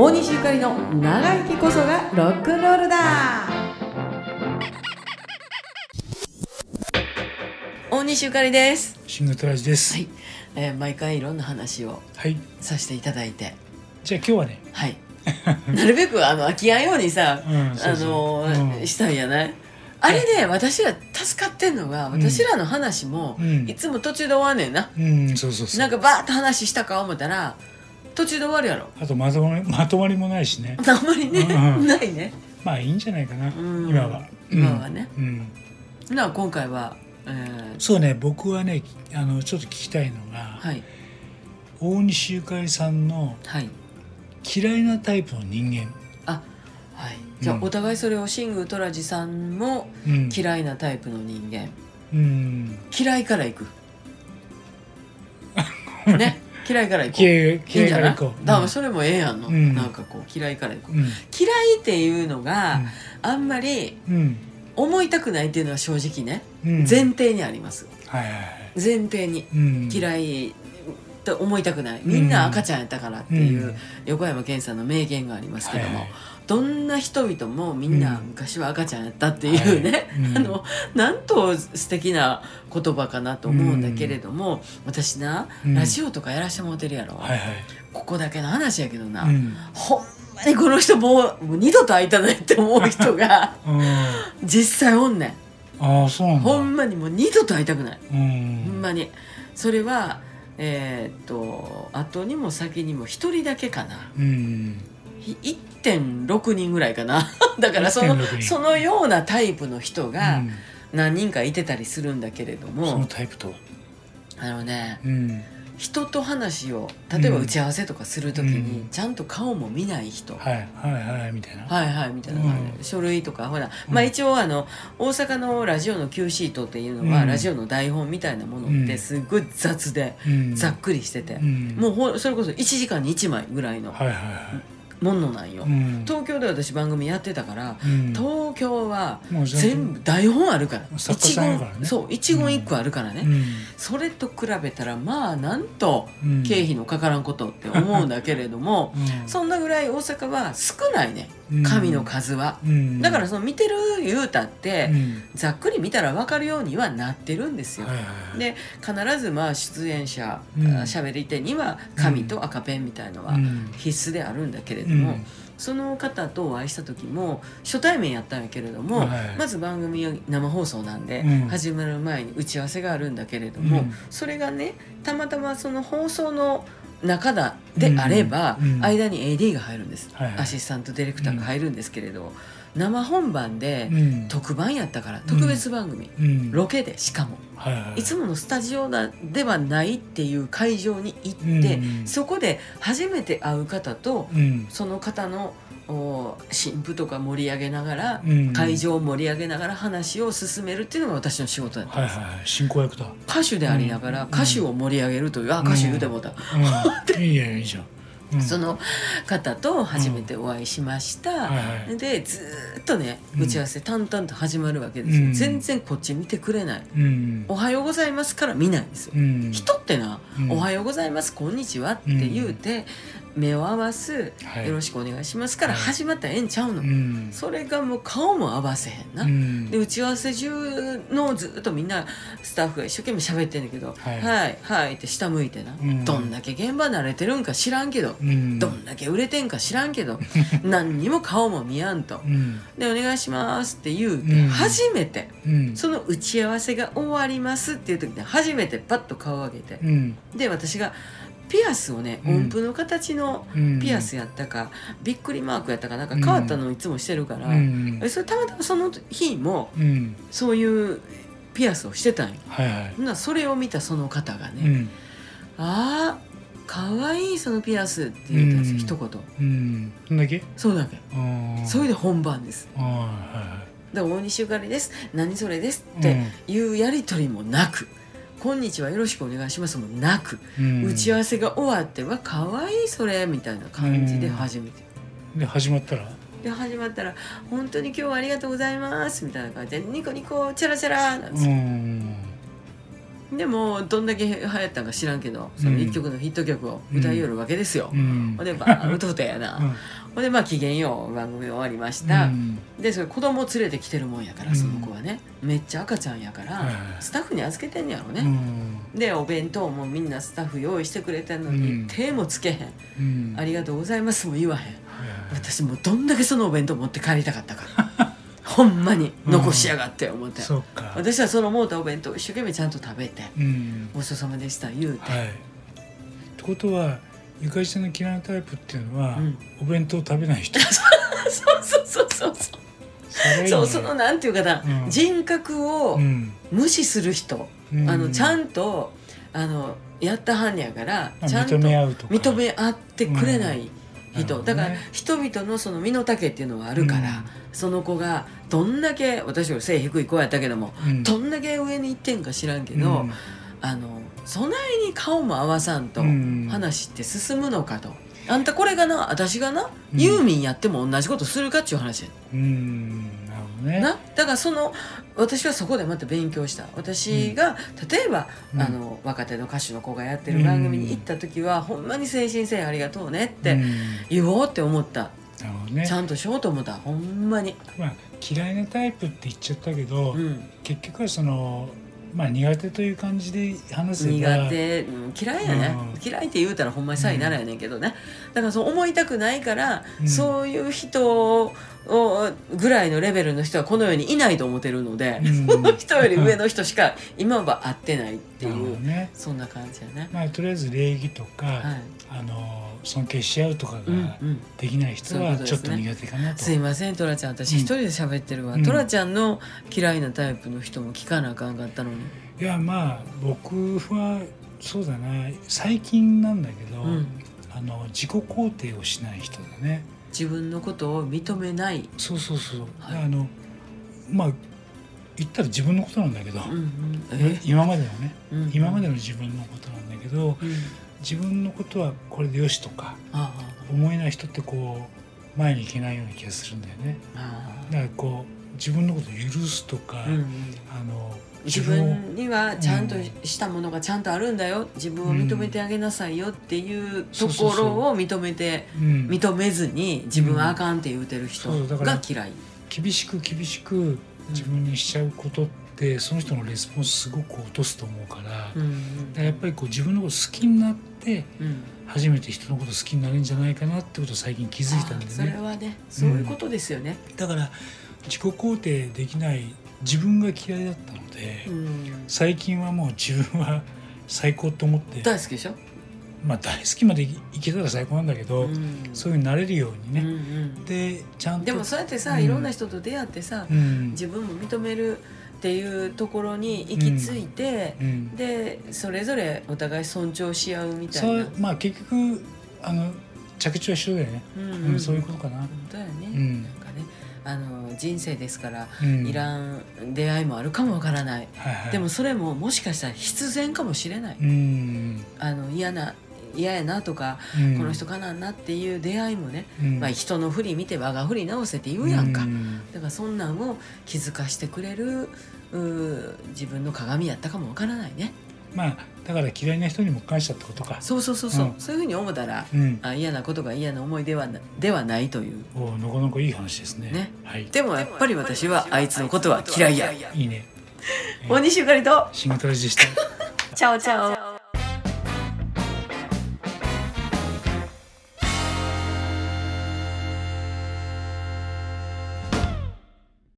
大西ゆかりの長生きこそがロックンロールだ。大西ゆかりです。シングトラジです。はい、えー毎回いろんな話をはい。させていただいて。じゃあ今日はね。はい。なるべくあの飽きやんようにさ、うんそうそう。あのうん。したんやない？あれで私ら助かってんのがん。私らの話も、うん。いつも途中で終わんねんな、うん、そうそうそう。なんかバーッと話したか思ったら途中で終わるやろあとまとまりまとまりもないしね。あんまりね、うんないねまあいいんじゃないかな。うん今は。今はねうん。うん。な今回は、えーそうね、僕はね、あのちょっと聞きたいのが、はい大西ゆかりさんのはい嫌いなタイプの人間。あはいじゃあ、うんお互いそれをシングトラジさんもうん。嫌いなタイプの人間うん。嫌いからいく ね嫌いからいこう嫌い嫌いからいこう。だからそれもええやんの、うんなんかこう嫌いからいこううん。うん。嫌いっていうのが、あんまりうん。思いたくないっていうのは正直ね、うん。前提にありますはいはいはい。前提にうん。嫌いと思いたくない。みんな赤ちゃんやったからっていう、横山健さんの名言がありますけども、はい。はいどんな人々もみんなうん昔は赤ちゃんやったっていうね、はい。うん。あのなんと素敵な言葉かなと思うんだけれども、私な、うん。ラジオとかやらしてもらってるやろ、はいはい。ここだけの話やけどな、うん。ほんまにこの人もうもう二度と会いたないって思う人が うん。実際おんねん。ああ、そう。ほんまにもう二度と会いたくない、うほんん。まに。それはえーっと後にも先にも一人だけかなうん。ひ1.6人ぐらいかな だからその1.6人そのようなタイプの人がうん何人かいてたりするんだけれどそも、のタイプとは？あのねうん。人と話を例えばうん打ち合わせとかする時に、うん。ちゃんと顔も見ない人、はいはいはいみたいな。はいはいみたいな。うん。書類とかほら、うん。まあ一応あの大阪のラジオの Q シートっていうのは、うん。ラジオの台本みたいなものってうん。すっごい雑で、うん。ざっくりしてて、うん。もうほそれこそ1時間に1枚ぐらいのはいはいはい。ものなんよ、うん。東京で私番組やってたから、うん。東京は全部台本あるから。作家さんやからね。そう一言一句あるからね、うん。それと比べたらまあなんとうん。経費のかからんことって思うんだけれども、うん。そんなぐらい大阪は少ないねうん。紙の数は、うん。だからその見てる言うたって、うん。ざっくり見たら分かるようにはなってるんですよ、はいはいはい。で必ずまあ出演者うん。り手には紙と赤ペンみたいのはうん。必須であるんだけれども、うん。その方とお会いした時も初対面やったんやけれども、はいまず番組は生放送なんで、うん。始まる前に打ち合わせがあるんだけれども、うん。それがねたまたまその放送の中だであれば、間に AD が入るんです、はいはい。アシスタントディレクターが入るんですけれど、生本番でうん。特番やったから特別番組、うん。ロケでしかも。はいつものスタジオだではないっていう会場に行って、うんそこで初めて会う方とうん。その方のお新婦とか盛り上げながら、うん。会場を盛り上げながら話を進めるっていうのが私の仕事だったんです、はいはいはい。進行役だ。歌手でありながらうん。歌手を盛り上げるという、あ歌手言うてもうた、うん。いいやいいじゃん。うん。その方と初めてお会いしました、はいはい。でずーっとねうん。打ち合わせ淡々と始まるわけですよ、うん。全然こっち見てくれない。うん「おはようございます」から見ないんですよ、うん。人ってな、うん。おはようございますこんにちは」って言うて、目を合わす、はい。よろしくお願いします」から始まったらええんちゃうの、うん。それがもう顔も合わせへんな、うん。で打ち合わせ中のずっとみんなスタッフが一生懸命喋ってんだけど「ははいいはい」って下向いてな、うん。どんだけ現場慣れてるんか知らんけど、うん。どんだけ売れてんか知らんけど 何にも顔も見やんと。うん「でお願いします」って言うて、うん。初めてうん。その打ち合わせが終わりますっていう時に初めてパッと顔を上げてうん。で私がピアスをねうん。音符の形のうん。ピアスやったか、びっくりマークやったかなんか変わったのをいつもしてるから、うん。それたまたまその日もうん。そういうピアスをしてたんよ。はいはい。ならそれを見たその方がね「うん。あーかわいいそのピアス」って言ったんですよ、うん。一言。うん。そんだけ？そうだけあそれで本番です。あはで大西ゆかりです。何それですっいはいていうやり取りもなく「こんにちはよろしくお願いします」もなく、うん。打ち合わせが終わって「わかわいいそれ」みたいな感じで初めて。で始まったら？で始まったら「本当に今日はありがとうございます」みたいな感じでニコニコチャラチャラなんですうよ、んでもどんだけ流行ったんか知らんけどその一曲のヒット曲を歌いよるわけですよ、うん。ほんでバーッ歌うたやな、うん。ほんでまあ機嫌よう番組終わりました、うん。でそれ子供連れてきてるもんやからうん。その子はね、めっちゃ赤ちゃんやから、スタッフに預けてんねやろうね、ん。でお弁当もみんなスタッフ用意してくれてんのに、うん。手もつけへん、うん。ありがとうございますも言わへん。私もうどんだけそのお弁当持って帰りたかったかほんまに残しやがって思って、そうか。私はそのもうたお弁当を一生懸命ちゃんと食べてうん「ごちそうさまでした」言うて、はい。ってことはゆかりちゃんの嫌いなタイプっていうのは、うん。お弁当食べない人。そうそうそうそうそう。そうそのなんていうかな、うん。人格をうん。無視する人、うん。あのちゃんとあのやったはんねやからまあちゃんと認め合うとか。認め合ってくれない人、うんだから人々のその身の丈っていうのはあるから、うん。その子がどんだけ私より背低い子やったけども、うん。どんだけ上に行ってんか知らんけど、うん。あのそないに顔も合わさんとうん。話って進むのかと。あんたこれがな私がな、うん。ユーミンやっても同じことするかっちゅう話やうんね。なだからその私はそこでまた勉強した。私が、例えば、うん。あの若手の歌手の子がやってる番組に行った時は、ほんまに誠心誠意ありがとうねってうん。言おうって思った、ね。ちゃんとしようと思った。ほんまに、まあ、嫌いなタイプって言っちゃったけど、うん、結局はその、まあ、苦手という感じで話せば。苦手、うん嫌いやね、うん。嫌いって言うたらほんまにさいならやねんけどね、だからそう思いたくないから、うん。そういう人をぐらいのレベルの人はこの世にいないと思ってるので、うん。そ の人より上の人しか今は会ってないっていう、どね、そんな感じやね。まあ、とりあえず礼儀とか、はい。あの尊敬し合うとかうんがうん。できない人はちょっと苦手かなと。すいませんトラちゃん。私うん。一人で喋ってるわ、うん。トラちゃんの嫌いなタイプの人も聞かなあかんかったのに、いやまあ僕はそうだな。最近なんだけど、うん、あの自己肯定をしない人だね。自分のことを認めない、そうそうそう。はい。あのまあ言ったら自分のことなんだけど、うんうん、え、今までのねうん今までの自分のことなんだけどうん、自分のことはこれでよしとかあ思えない人ってこう前に行けないような気がするんだよね。だからこう自分のことを許すとか、あ、うんうん、あの自自分にはちゃんとしたものがちゃんとあるんだよ。自分を認めてあげなさいよっていうところを認めてうん。認めずに自分はあかんって言うてる人が嫌い。厳しく厳しく自分にしちゃうことって、その人のレスポンスすごく落とすと思うから,、だかうんらやっぱりこう自分のこと好きになってうん。初めて人のこと好きになるんじゃないかなってことを最近気づいたんだあそれはねそういうことですよね。だから自己肯定できない自分が嫌いだったので、うん。最近はもう自分は最高と思って大好きでしょ、まあ大好きまでいけたら最高なんだけど、うん。そういうふうになれるようにうんうね、ん。でちゃんとでもそうやってさ、うん。いろんな人と出会ってさ、うん。自分も認めるっていうところに行き着いて、うん。でそれぞれお互い尊重し合うみたいな。そうまあ結局あの着地は一緒だよね、うんうん。そういうことかな、本当やね、うん。なんかねあの人生ですから、うん、いらん出会いもあるかもわからない、はいはい、でもそれももしかしたら必然かもしれない、うん、あの嫌な嫌やなとか、うん、この人かなんなっていう出会いもね、うん、まあ、人の振り見て我が振り直せって言うやんか、うん。だからそんなんを気づかしてくれるうー自分の鏡やったかもわからないね。まあだから嫌いな人にも感謝ってことか。そうそうそうそう、うん。そういうふうに思ったらうん。あ嫌なことが嫌な思いではなではないという。おなかなかいい話ですね。ね。はい。でもやっぱり私はあいつのことは嫌いや。いいね。大西ゆかりと。新型ラジでしたチャオチャオ